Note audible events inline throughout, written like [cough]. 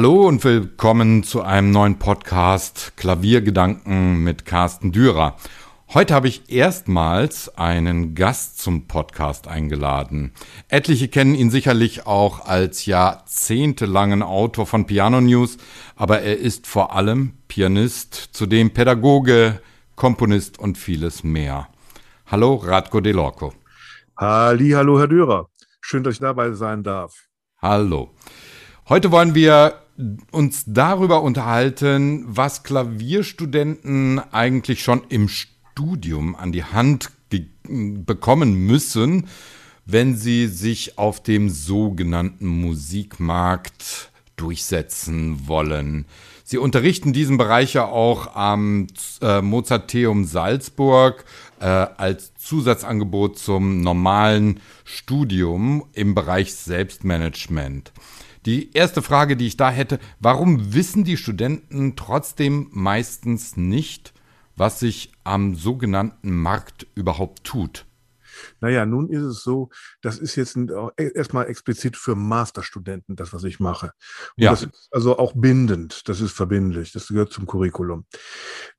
Hallo und willkommen zu einem neuen Podcast Klaviergedanken mit Carsten Dürer. Heute habe ich erstmals einen Gast zum Podcast eingeladen. Etliche kennen ihn sicherlich auch als jahrzehntelangen Autor von Piano News, aber er ist vor allem Pianist, zudem Pädagoge, Komponist und vieles mehr. Hallo Radko Delorco. Halli, hallo Herr Dürer. Schön, dass ich dabei sein darf. Hallo. Heute wollen wir uns darüber unterhalten, was Klavierstudenten eigentlich schon im Studium an die Hand bekommen müssen, wenn sie sich auf dem sogenannten Musikmarkt durchsetzen wollen. Sie unterrichten diesen Bereich ja auch am äh, Mozarteum Salzburg äh, als Zusatzangebot zum normalen Studium im Bereich Selbstmanagement. Die erste Frage, die ich da hätte, warum wissen die Studenten trotzdem meistens nicht, was sich am sogenannten Markt überhaupt tut? Naja, nun ist es so, das ist jetzt e, erstmal explizit für Masterstudenten, das, was ich mache. Und ja. Das ist also auch bindend, das ist verbindlich, das gehört zum Curriculum.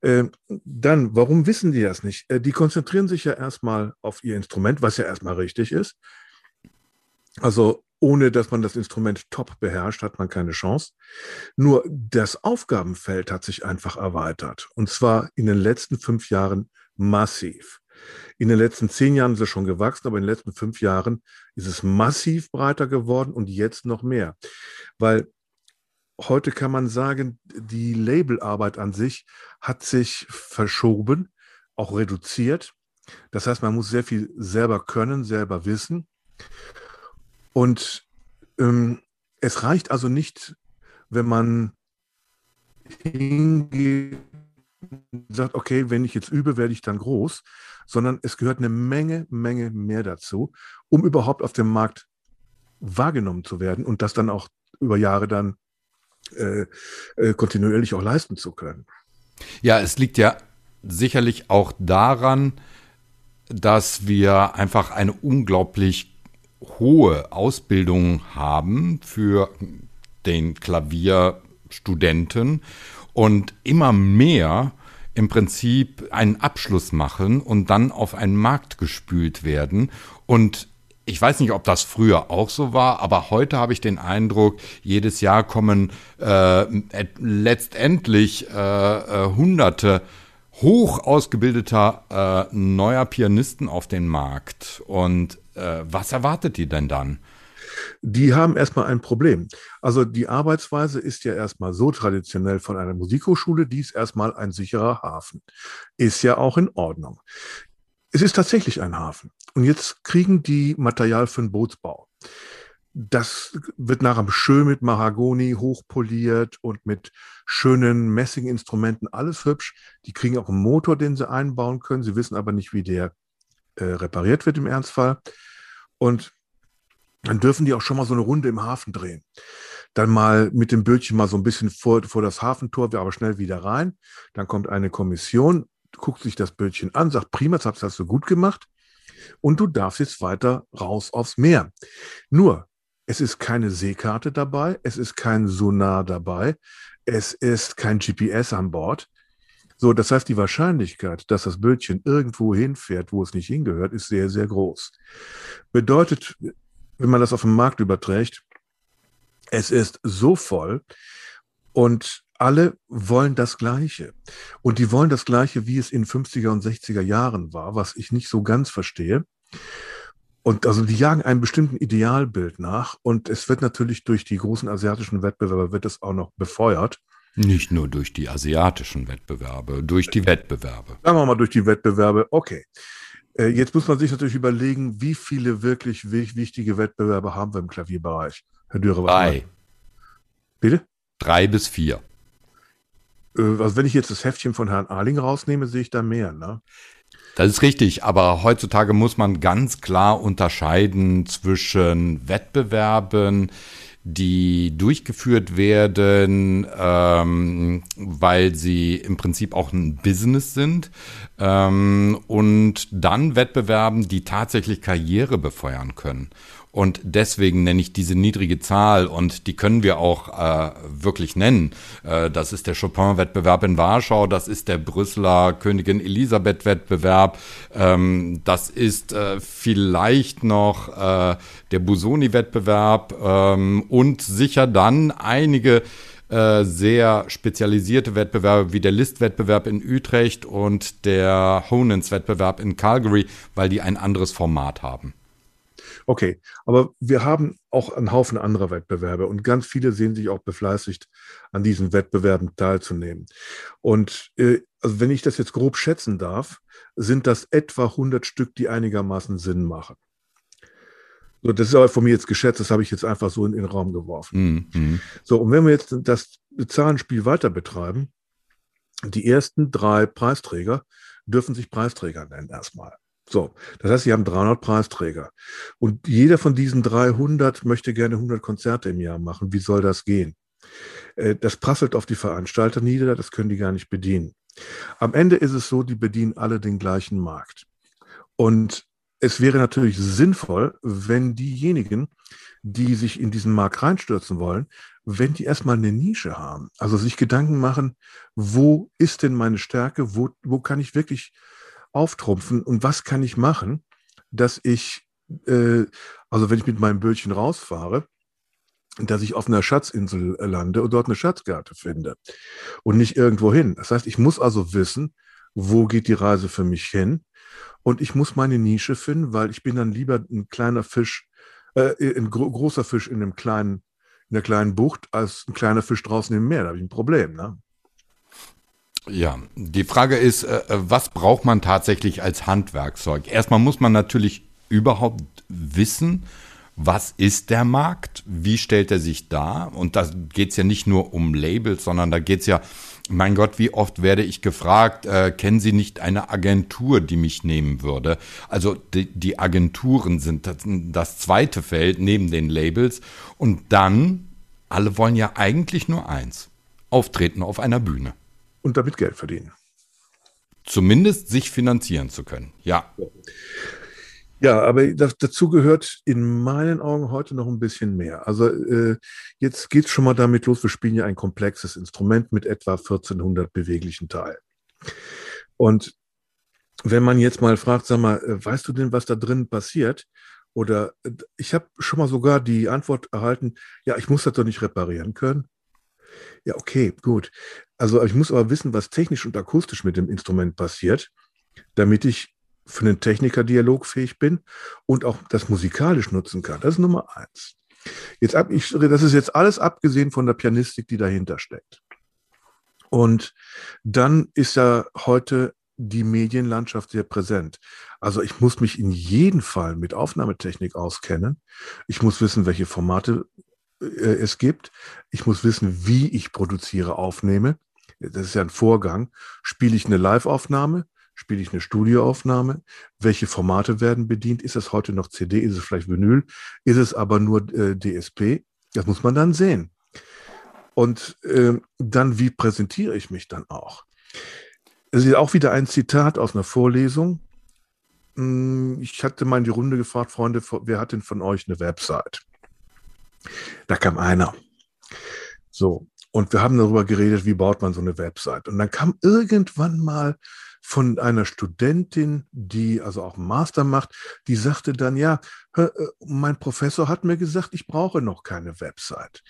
Äh, dann, warum wissen die das nicht? Äh, die konzentrieren sich ja erstmal auf ihr Instrument, was ja erstmal richtig ist. Also ohne dass man das Instrument top beherrscht, hat man keine Chance. Nur das Aufgabenfeld hat sich einfach erweitert. Und zwar in den letzten fünf Jahren massiv. In den letzten zehn Jahren ist es schon gewachsen, aber in den letzten fünf Jahren ist es massiv breiter geworden und jetzt noch mehr. Weil heute kann man sagen, die Labelarbeit an sich hat sich verschoben, auch reduziert. Das heißt, man muss sehr viel selber können, selber wissen. Und ähm, es reicht also nicht, wenn man hingeht sagt, okay, wenn ich jetzt übe, werde ich dann groß, sondern es gehört eine Menge, Menge mehr dazu, um überhaupt auf dem Markt wahrgenommen zu werden und das dann auch über Jahre dann äh, äh, kontinuierlich auch leisten zu können. Ja, es liegt ja sicherlich auch daran, dass wir einfach eine unglaublich hohe Ausbildung haben für den Klavierstudenten und immer mehr im Prinzip einen Abschluss machen und dann auf einen Markt gespült werden. Und ich weiß nicht, ob das früher auch so war, aber heute habe ich den Eindruck, jedes Jahr kommen äh, letztendlich äh, äh, hunderte hoch ausgebildeter äh, neuer Pianisten auf den Markt. Und äh, was erwartet die denn dann? Die haben erstmal ein Problem. Also die Arbeitsweise ist ja erstmal so traditionell von einer Musikhochschule, die ist erstmal ein sicherer Hafen. Ist ja auch in Ordnung. Es ist tatsächlich ein Hafen. Und jetzt kriegen die Material für den Bootsbau. Das wird nachher schön mit Mahagoni hochpoliert und mit schönen Messinginstrumenten, alles hübsch. Die kriegen auch einen Motor, den sie einbauen können. Sie wissen aber nicht, wie der äh, repariert wird im Ernstfall. Und dann dürfen die auch schon mal so eine Runde im Hafen drehen. Dann mal mit dem Bötchen mal so ein bisschen vor, vor das Hafentor, wir aber schnell wieder rein. Dann kommt eine Kommission, guckt sich das Bötchen an, sagt, prima, das hast du gut gemacht. Und du darfst jetzt weiter raus aufs Meer. Nur, es ist keine Seekarte dabei, es ist kein Sonar dabei, es ist kein GPS an Bord. So, das heißt, die Wahrscheinlichkeit, dass das Bötchen irgendwo hinfährt, wo es nicht hingehört, ist sehr, sehr groß. Bedeutet, wenn man das auf den Markt überträgt, es ist so voll und alle wollen das Gleiche. Und die wollen das Gleiche, wie es in 50er und 60er Jahren war, was ich nicht so ganz verstehe. Und also die jagen einem bestimmten Idealbild nach und es wird natürlich durch die großen asiatischen Wettbewerber wird es auch noch befeuert. Nicht nur durch die asiatischen Wettbewerbe, durch die Wettbewerbe. Sagen wir mal durch die Wettbewerbe, okay. Äh, jetzt muss man sich natürlich überlegen, wie viele wirklich wichtige Wettbewerbe haben wir im Klavierbereich. Herr Dürer, was Drei. Bitte? Drei bis vier. Äh, also wenn ich jetzt das Heftchen von Herrn Arling rausnehme, sehe ich da mehr, ne? Das ist richtig, aber heutzutage muss man ganz klar unterscheiden zwischen Wettbewerben, die durchgeführt werden, ähm, weil sie im Prinzip auch ein Business sind ähm, und dann Wettbewerben, die tatsächlich Karriere befeuern können. Und deswegen nenne ich diese niedrige Zahl und die können wir auch äh, wirklich nennen. Äh, das ist der Chopin-Wettbewerb in Warschau, das ist der Brüsseler Königin Elisabeth-Wettbewerb, ähm, das ist äh, vielleicht noch äh, der Busoni-Wettbewerb ähm, und sicher dann einige äh, sehr spezialisierte Wettbewerbe wie der List-Wettbewerb in Utrecht und der Honens-Wettbewerb in Calgary, weil die ein anderes Format haben. Okay, aber wir haben auch einen Haufen anderer Wettbewerbe und ganz viele sehen sich auch befleißigt, an diesen Wettbewerben teilzunehmen. Und äh, also wenn ich das jetzt grob schätzen darf, sind das etwa 100 Stück, die einigermaßen Sinn machen. So, das ist aber von mir jetzt geschätzt, das habe ich jetzt einfach so in, in den Raum geworfen. Mhm. So, und wenn wir jetzt das Zahlenspiel weiter betreiben, die ersten drei Preisträger dürfen sich Preisträger nennen erstmal. So, das heißt, Sie haben 300 Preisträger. Und jeder von diesen 300 möchte gerne 100 Konzerte im Jahr machen. Wie soll das gehen? Äh, das prasselt auf die Veranstalter nieder, das können die gar nicht bedienen. Am Ende ist es so, die bedienen alle den gleichen Markt. Und es wäre natürlich sinnvoll, wenn diejenigen, die sich in diesen Markt reinstürzen wollen, wenn die erstmal eine Nische haben, also sich Gedanken machen, wo ist denn meine Stärke, wo, wo kann ich wirklich auftrumpfen und was kann ich machen, dass ich, äh, also wenn ich mit meinem Bötchen rausfahre, dass ich auf einer Schatzinsel lande und dort eine Schatzkarte finde und nicht irgendwo hin. Das heißt, ich muss also wissen, wo geht die Reise für mich hin und ich muss meine Nische finden, weil ich bin dann lieber ein kleiner Fisch, äh, ein gro großer Fisch in einem kleinen, in einer kleinen Bucht als ein kleiner Fisch draußen im Meer. Da habe ich ein Problem. Ne? Ja, die Frage ist, äh, was braucht man tatsächlich als Handwerkzeug? Erstmal muss man natürlich überhaupt wissen, was ist der Markt, wie stellt er sich dar? Und da geht es ja nicht nur um Labels, sondern da geht es ja, mein Gott, wie oft werde ich gefragt, äh, kennen Sie nicht eine Agentur, die mich nehmen würde? Also die, die Agenturen sind das, das zweite Feld neben den Labels. Und dann, alle wollen ja eigentlich nur eins, auftreten auf einer Bühne und damit Geld verdienen. Zumindest sich finanzieren zu können, ja. Ja, aber das, dazu gehört in meinen Augen heute noch ein bisschen mehr. Also äh, jetzt geht es schon mal damit los, wir spielen ja ein komplexes Instrument mit etwa 1400 beweglichen Teilen. Und wenn man jetzt mal fragt, sag mal, äh, weißt du denn, was da drin passiert? Oder äh, ich habe schon mal sogar die Antwort erhalten, ja, ich muss das doch nicht reparieren können. Ja, okay, gut. Also ich muss aber wissen, was technisch und akustisch mit dem Instrument passiert, damit ich für einen Techniker dialogfähig bin und auch das musikalisch nutzen kann. Das ist Nummer eins. Jetzt ab, ich, das ist jetzt alles abgesehen von der Pianistik, die dahinter steckt. Und dann ist ja heute die Medienlandschaft sehr präsent. Also ich muss mich in jedem Fall mit Aufnahmetechnik auskennen. Ich muss wissen, welche Formate äh, es gibt. Ich muss wissen, wie ich produziere, aufnehme. Das ist ja ein Vorgang. Spiele ich eine Live-Aufnahme? Spiele ich eine Studioaufnahme? Welche Formate werden bedient? Ist es heute noch CD? Ist es vielleicht Vinyl? Ist es aber nur äh, DSP? Das muss man dann sehen. Und äh, dann, wie präsentiere ich mich dann auch? Es ist auch wieder ein Zitat aus einer Vorlesung. Hm, ich hatte mal in die Runde gefragt, Freunde, wer hat denn von euch eine Website? Da kam einer. So. Und wir haben darüber geredet, wie baut man so eine Website. Und dann kam irgendwann mal von einer Studentin, die also auch einen Master macht, die sagte dann, ja, äh, mein Professor hat mir gesagt, ich brauche noch keine Website.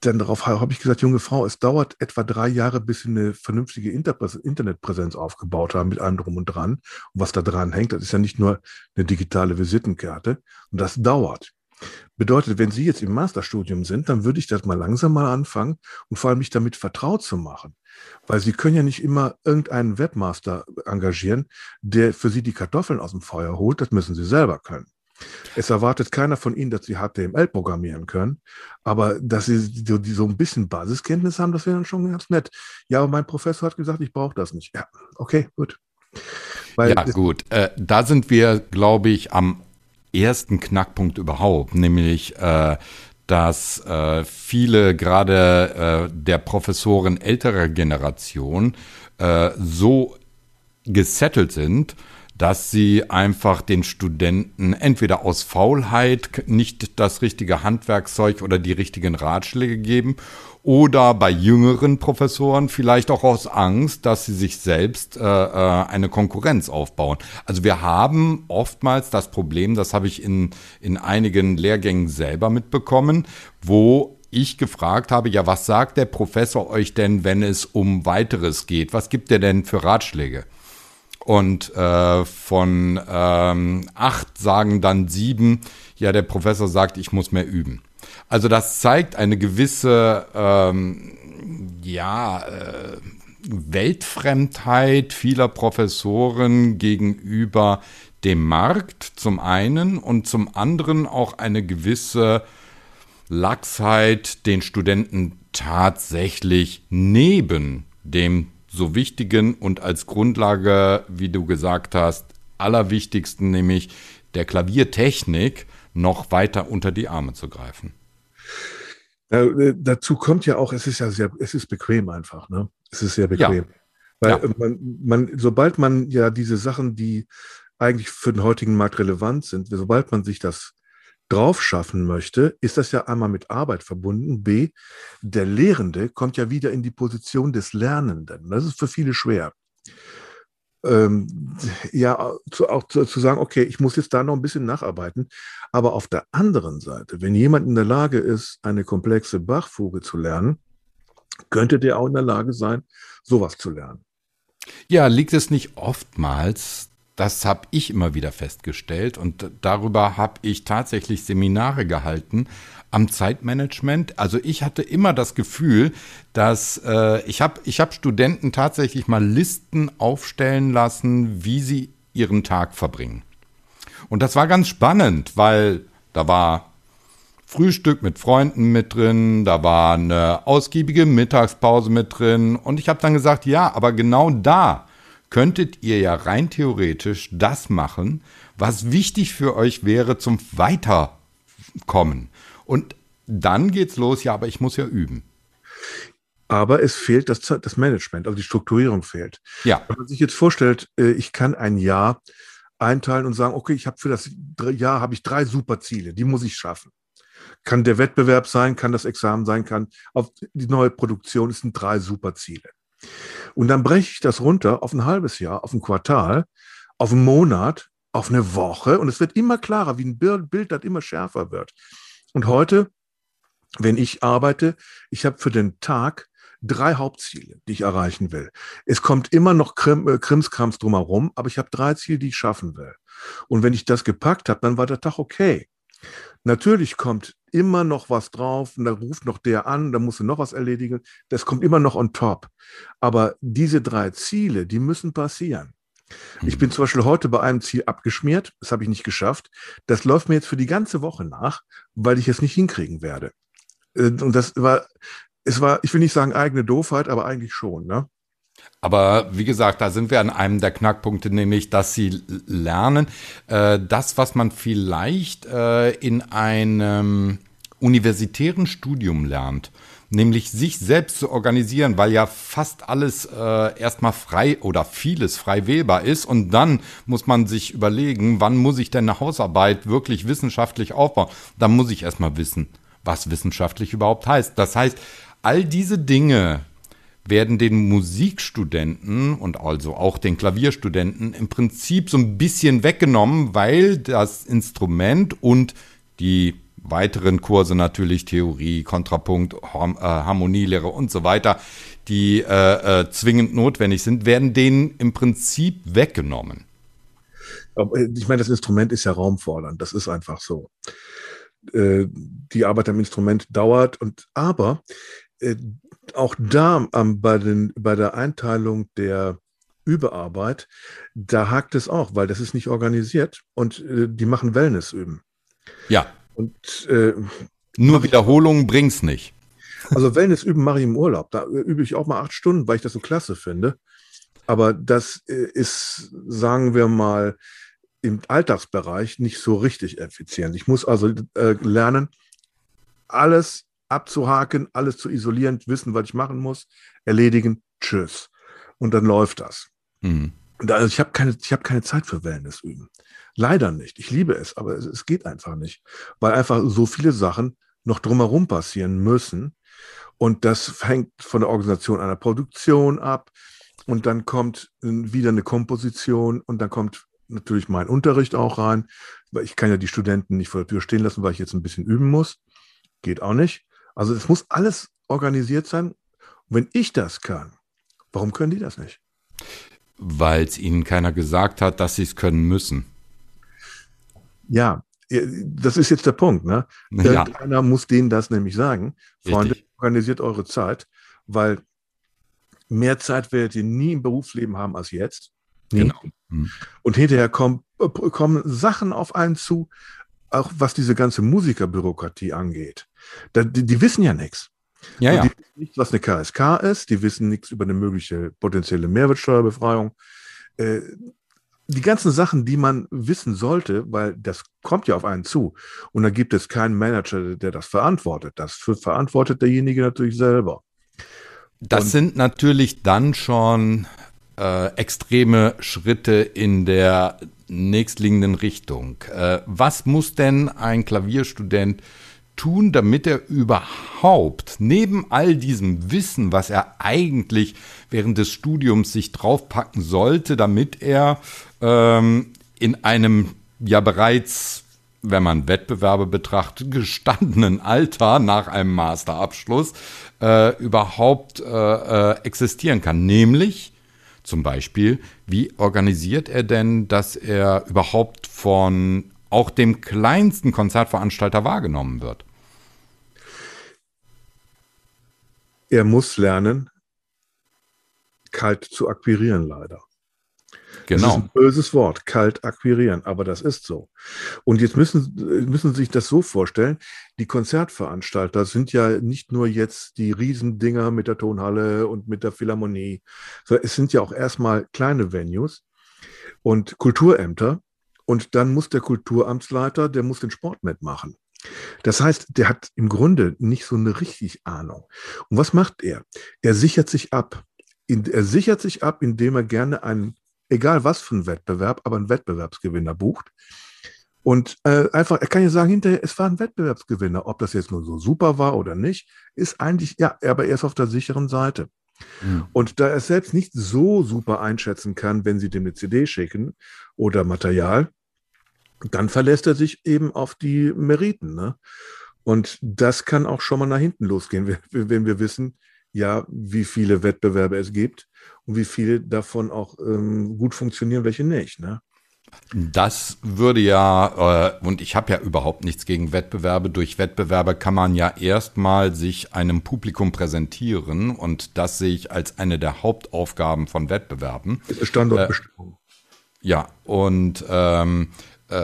Dann darauf habe ich gesagt, junge Frau, es dauert etwa drei Jahre, bis Sie eine vernünftige Internetpräsenz aufgebaut haben mit allem drum und dran. Und was da dran hängt, das ist ja nicht nur eine digitale Visitenkarte. Und das dauert. Bedeutet, wenn Sie jetzt im Masterstudium sind, dann würde ich das mal langsam mal anfangen und vor allem mich damit vertraut zu machen. Weil Sie können ja nicht immer irgendeinen Webmaster engagieren, der für Sie die Kartoffeln aus dem Feuer holt. Das müssen Sie selber können. Es erwartet keiner von Ihnen, dass Sie HTML programmieren können, aber dass Sie so, ein bisschen Basiskenntnis haben, das wäre dann schon ganz nett. Ja, aber mein Professor hat gesagt, ich brauche das nicht. Ja, okay, gut. Weil ja, gut. Äh, da sind wir, glaube ich, am ersten Knackpunkt überhaupt, nämlich äh, dass äh, viele gerade äh, der Professoren älterer Generation äh, so gesettelt sind, dass sie einfach den Studenten entweder aus Faulheit nicht das richtige Handwerkszeug oder die richtigen Ratschläge geben oder bei jüngeren Professoren vielleicht auch aus Angst, dass sie sich selbst äh, äh, eine Konkurrenz aufbauen. Also wir haben oftmals das Problem, das habe ich in, in einigen Lehrgängen selber mitbekommen, wo ich gefragt habe, ja, was sagt der Professor euch denn, wenn es um weiteres geht? Was gibt er denn für Ratschläge? Und äh, von ähm, acht sagen dann sieben, ja, der Professor sagt, ich muss mehr üben. Also das zeigt eine gewisse, ähm, ja, äh, Weltfremdheit vieler Professoren gegenüber dem Markt zum einen und zum anderen auch eine gewisse Lachsheit den Studenten tatsächlich neben dem so wichtigen und als Grundlage, wie du gesagt hast, allerwichtigsten, nämlich der Klaviertechnik, noch weiter unter die Arme zu greifen. Äh, dazu kommt ja auch, es ist ja sehr, es ist bequem einfach, ne? Es ist sehr bequem. Ja. Weil ja. man, man, sobald man ja diese Sachen, die eigentlich für den heutigen Markt relevant sind, sobald man sich das drauf schaffen möchte, ist das ja einmal mit Arbeit verbunden. B, der Lehrende kommt ja wieder in die Position des Lernenden. Das ist für viele schwer. Ähm, ja, zu, auch zu, zu, sagen, okay, ich muss jetzt da noch ein bisschen nacharbeiten. Aber auf der anderen Seite, wenn jemand in der Lage ist, eine komplexe Bachfuge zu lernen, könnte der auch in der Lage sein, sowas zu lernen. Ja, liegt es nicht oftmals das habe ich immer wieder festgestellt und darüber habe ich tatsächlich Seminare gehalten am Zeitmanagement. Also ich hatte immer das Gefühl, dass äh, ich habe ich hab Studenten tatsächlich mal Listen aufstellen lassen, wie sie ihren Tag verbringen. Und das war ganz spannend, weil da war Frühstück mit Freunden mit drin, da war eine ausgiebige Mittagspause mit drin und ich habe dann gesagt, ja, aber genau da könntet ihr ja rein theoretisch das machen, was wichtig für euch wäre zum Weiterkommen. Und dann geht's los, ja, aber ich muss ja üben. Aber es fehlt das, das Management, also die Strukturierung fehlt. Ja. Wenn man sich jetzt vorstellt, äh, ich kann ein Jahr einteilen und sagen, okay, ich habe für das Jahr habe ich drei super Ziele, die muss ich schaffen. Kann der Wettbewerb sein, kann das Examen sein, kann auf die neue Produktion, es sind drei super Ziele. Und dann breche ich das runter auf ein halbes Jahr, auf ein Quartal, auf einen Monat, auf eine Woche. Und es wird immer klarer, wie ein Bild, das immer schärfer wird. Und heute, wenn ich arbeite, ich habe für den Tag drei Hauptziele, die ich erreichen will. Es kommt immer noch Krim, äh, Krimskrams drumherum, aber ich habe drei Ziele, die ich schaffen will. Und wenn ich das gepackt habe, dann war der Tag okay. Natürlich kommt immer noch was drauf und da ruft noch der an, da musst du noch was erledigen. Das kommt immer noch on top. Aber diese drei Ziele, die müssen passieren. Ich bin mhm. zum Beispiel heute bei einem Ziel abgeschmiert, das habe ich nicht geschafft. Das läuft mir jetzt für die ganze Woche nach, weil ich es nicht hinkriegen werde. Äh, und das war, es war, ich will nicht sagen eigene Doofheit, aber eigentlich schon. Ne? Aber wie gesagt, da sind wir an einem der Knackpunkte, nämlich, dass sie lernen, äh, das, was man vielleicht äh, in einem universitären Studium lernt, nämlich sich selbst zu organisieren, weil ja fast alles äh, erstmal frei oder vieles frei wählbar ist und dann muss man sich überlegen, wann muss ich denn eine Hausarbeit wirklich wissenschaftlich aufbauen? Dann muss ich erstmal wissen, was wissenschaftlich überhaupt heißt. Das heißt, all diese Dinge, werden den Musikstudenten und also auch den Klavierstudenten im Prinzip so ein bisschen weggenommen, weil das Instrument und die weiteren Kurse natürlich Theorie, Kontrapunkt, äh, Harmonielehre und so weiter, die äh, äh, zwingend notwendig sind, werden denen im Prinzip weggenommen. Ich meine, das Instrument ist ja raumfordernd, das ist einfach so. Äh, die Arbeit am Instrument dauert und aber äh, auch da ähm, bei, den, bei der Einteilung der Überarbeit, da hakt es auch, weil das ist nicht organisiert und äh, die machen Wellness üben. Ja. Und äh, nur Wiederholungen bringt's nicht. Also Wellness üben mache ich im Urlaub. Da übe ich auch mal acht Stunden, weil ich das so klasse finde. Aber das äh, ist, sagen wir mal, im Alltagsbereich nicht so richtig effizient. Ich muss also äh, lernen, alles abzuhaken, alles zu isolieren, wissen, was ich machen muss, erledigen, tschüss. Und dann läuft das. Mhm. Also ich habe keine, hab keine Zeit für Wellness üben. Leider nicht. Ich liebe es, aber es, es geht einfach nicht, weil einfach so viele Sachen noch drumherum passieren müssen. Und das hängt von der Organisation einer Produktion ab. Und dann kommt wieder eine Komposition und dann kommt natürlich mein Unterricht auch rein, weil ich kann ja die Studenten nicht vor der Tür stehen lassen, weil ich jetzt ein bisschen üben muss. Geht auch nicht. Also es muss alles organisiert sein. Und wenn ich das kann, warum können die das nicht? Weil es ihnen keiner gesagt hat, dass sie es können müssen. Ja, das ist jetzt der Punkt. Ne? [laughs] Ja. Keiner muss denen das nämlich sagen. Freunde, Richtig. organisiert eure Zeit, weil mehr Zeit werdet ihr nie im Berufsleben haben als jetzt. Nie. Genau. Und hinterher kommen, kommen Sachen auf einen zu, auch was diese ganze Musikerbürokratie angeht. Da, die, die, wissen ja nichts. Ja, ja. Die wissen nicht, was eine KSK ist, die wissen nichts über eine mögliche potenzielle Mehrwertsteuerbefreiung. Äh, die ganzen Sachen, die man wissen sollte, weil das kommt ja auf einen zu. Und da gibt es keinen Manager, der das verantwortet. Das verantwortet derjenige natürlich selber. Das Und sind natürlich dann schon äh, extreme Schritte in der nächstliegenden Richtung. Äh, was muss denn ein Klavierstudent tun, damit er überhaupt neben all diesem Wissen, was er eigentlich während des Studiums sich draufpacken sollte, damit er ähm, in einem ja bereits, wenn man Wettbewerbe betrachtet, gestandenen Alter nach einem Masterabschluss äh, überhaupt äh, äh, existieren kann. Nämlich zum Beispiel, wie organisiert er denn, dass er überhaupt von auch dem kleinsten Konzertveranstalter wahrgenommen wird? Er muss lernen, kalt zu akquirieren, leider. Genau. Das ist ein böses Wort, kalt akquirieren, aber das ist so. Und jetzt müssen, müssen Sie sich das so vorstellen, die Konzertveranstalter sind ja nicht nur jetzt die Riesendinger mit der Tonhalle und mit der Philharmonie, sondern es sind ja auch erstmal kleine Venues und Kulturämter. Und dann muss der Kulturamtsleiter, der muss den Sport mitmachen. Das heißt, der hat im Grunde nicht so eine richtig Ahnung. Und was macht er? Er sichert sich ab. Er sichert sich ab, indem er gerne einen egal was für ein Wettbewerb, aber einen Wettbewerbsgewinner bucht. Und äh, einfach, er kann ja sagen, hinterher, es war ein Wettbewerbsgewinner. Ob das jetzt nur so super war oder nicht, ist eigentlich, ja, aber er ist auf der sicheren Seite. Mhm. Und da er es selbst nicht so super einschätzen kann, wenn sie dem eine CD schicken oder Material, dann verlässt er sich eben auf die Meriten. Ne? Und das kann auch schon mal nach hinten losgehen, wenn wir wissen, ja, wie viele Wettbewerbe es gibt und wie viele davon auch ähm, gut funktionieren, welche nicht. Ne? Das würde ja, äh, und ich habe ja überhaupt nichts gegen Wettbewerbe. Durch Wettbewerbe kann man ja erstmal sich einem Publikum präsentieren und das sehe ich als eine der Hauptaufgaben von Wettbewerben. Standortbestimmung. Äh, ja, und ähm, äh,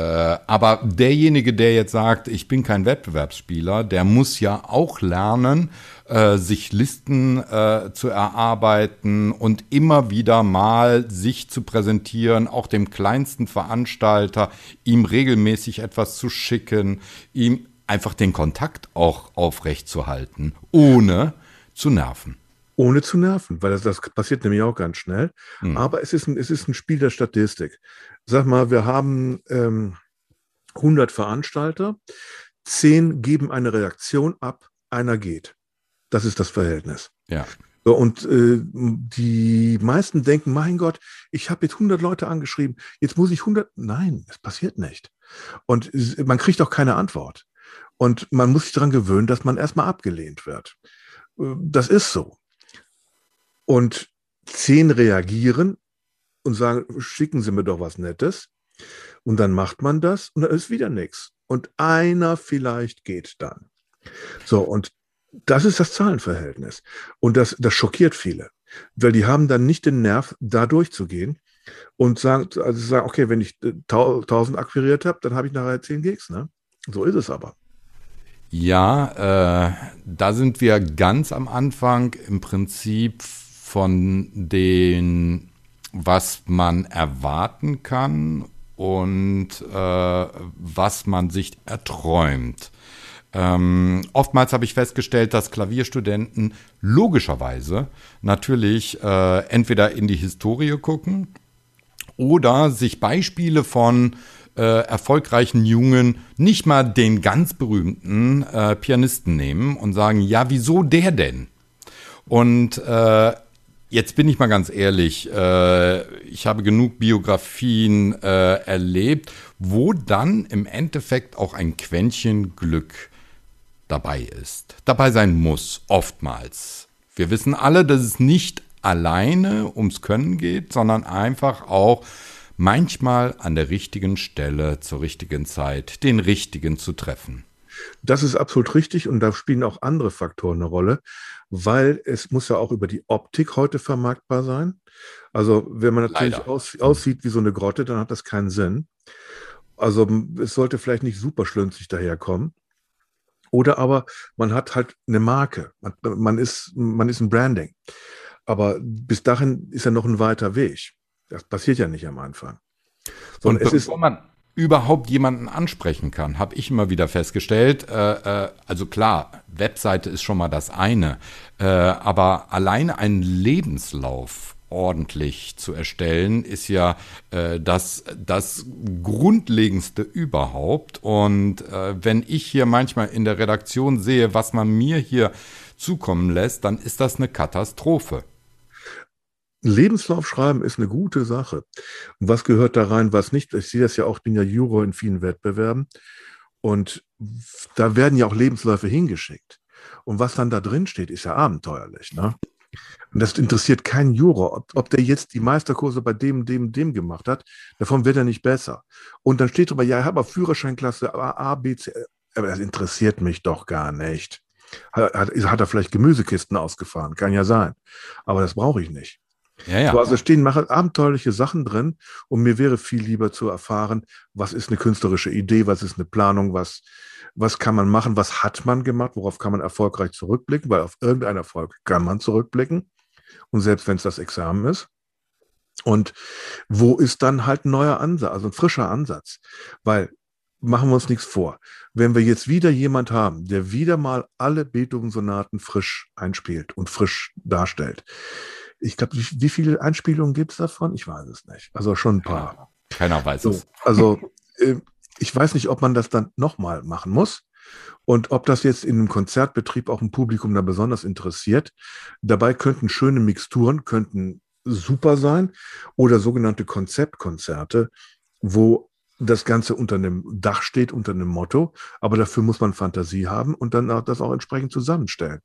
aber derjenige, der jetzt sagt, ich bin kein Wettbewerbsspieler, der muss ja auch lernen, äh, sich Listen äh, zu erarbeiten und immer wieder mal sich zu präsentieren, auch dem kleinsten Veranstalter, ihm regelmäßig etwas zu schicken, ihm einfach den Kontakt auch aufrechtzuerhalten, ohne zu nerven. Ohne zu nerven, weil das, das passiert nämlich auch ganz schnell. Hm. Aber es ist, ein, es ist ein Spiel der Statistik. Sag mal, wir haben ähm, 100 Veranstalter, 10 geben eine Reaktion ab, einer geht. Das ist das Verhältnis. Ja. So, und äh, die meisten denken, mein Gott, ich habe jetzt 100 Leute angeschrieben, jetzt muss ich 100. Nein, es passiert nicht. Und man kriegt auch keine Antwort. Und man muss sich daran gewöhnen, dass man erstmal abgelehnt wird. Äh, das ist so. Und zehn reagieren und sagen, schicken Sie mir doch was Nettes. Und dann macht man das und dann ist wieder nichts. Und einer vielleicht geht dann. So, und das ist das Zahlenverhältnis. Und das, das schockiert viele, weil die haben dann nicht den Nerv, da durchzugehen und sagen, also sagen okay, wenn ich 1000 akquiriert habe, dann habe ich nachher 10 Gigs. Ne? So ist es aber. Ja, äh, da sind wir ganz am Anfang im Prinzip von den, was man erwarten kann und äh, was man sich erträumt. Ähm, oftmals habe ich festgestellt, dass Klavierstudenten logischerweise natürlich äh, entweder in die Historie gucken oder sich Beispiele von äh, erfolgreichen Jungen nicht mal den ganz berühmten äh, Pianisten nehmen und sagen, ja, wieso der denn? Und äh, jetzt bin ich mal ganz ehrlich, äh, ich habe genug Biografien äh, erlebt, wo dann im Endeffekt auch ein Quäntchen Glück dabei ist, dabei sein muss, oftmals. Wir wissen alle, dass es nicht alleine ums Können geht, sondern einfach auch manchmal an der richtigen Stelle zur richtigen Zeit den richtigen zu treffen. Das ist absolut richtig und da spielen auch andere Faktoren eine Rolle, weil es muss ja auch über die Optik heute vermarktbar sein. Also wenn man natürlich aus, aussieht wie so eine Grotte, dann hat das keinen Sinn. Also es sollte vielleicht nicht super schlünzig daherkommen. Oder aber man hat halt eine Marke. Man, man, ist, man ist ein Branding. Aber bis dahin ist ja noch ein weiter Weg. Das passiert ja nicht am Anfang. Sondern Und bevor man überhaupt jemanden ansprechen kann, habe ich immer wieder festgestellt. Äh, äh, also klar, Webseite ist schon mal das eine, äh, aber alleine ein Lebenslauf ordentlich zu erstellen, ist ja äh, das, das Grundlegendste überhaupt. Und äh, wenn ich hier manchmal in der Redaktion sehe, was man mir hier zukommen lässt, dann ist das eine Katastrophe. Lebenslauf schreiben ist eine gute Sache. Und was gehört da rein, was nicht? Ich sehe das ja auch, bin ja Juror in vielen Wettbewerben. Und da werden ja auch Lebensläufe hingeschickt. Und was dann da drin steht, ist ja abenteuerlich. Ne? Und das interessiert keinen Juror, ob, ob der jetzt die Meisterkurse bei dem, dem, dem gemacht hat. Davon wird er nicht besser. Und dann steht drüber, ja, ich habe Führerscheinklasse A, A, B, C. Aber das interessiert mich doch gar nicht. Hat, hat, hat er vielleicht Gemüsekisten ausgefahren? Kann ja sein. Aber das brauche ich nicht. Ja, ja. So, also stehen abenteuerliche Sachen drin und mir wäre viel lieber zu erfahren, was ist eine künstlerische Idee, was ist eine Planung, was, was kann man machen, was hat man gemacht, worauf kann man erfolgreich zurückblicken, weil auf irgendeinen Erfolg kann man zurückblicken. Und selbst wenn es das Examen ist. Und wo ist dann halt ein neuer Ansatz, also ein frischer Ansatz? Weil machen wir uns nichts vor. Wenn wir jetzt wieder jemand haben, der wieder mal alle Beethoven-Sonaten frisch einspielt und frisch darstellt. Ich glaube, wie, wie, viele Einspielungen gibt es davon? Ich weiß es nicht. Also schon ein paar. Keiner weiß so, es. [laughs] Also äh, ich weiß nicht, ob man das dann nochmal machen muss und ob das jetzt in einem Konzertbetrieb auch ein Publikum da besonders interessiert. Dabei könnten schöne Mixturen, könnten super sein oder sogenannte Konzeptkonzerte, wo das Ganze unter einem Dach steht, unter einem Motto, aber dafür muss man Fantasie haben und dann auch das auch entsprechend zusammenstellen.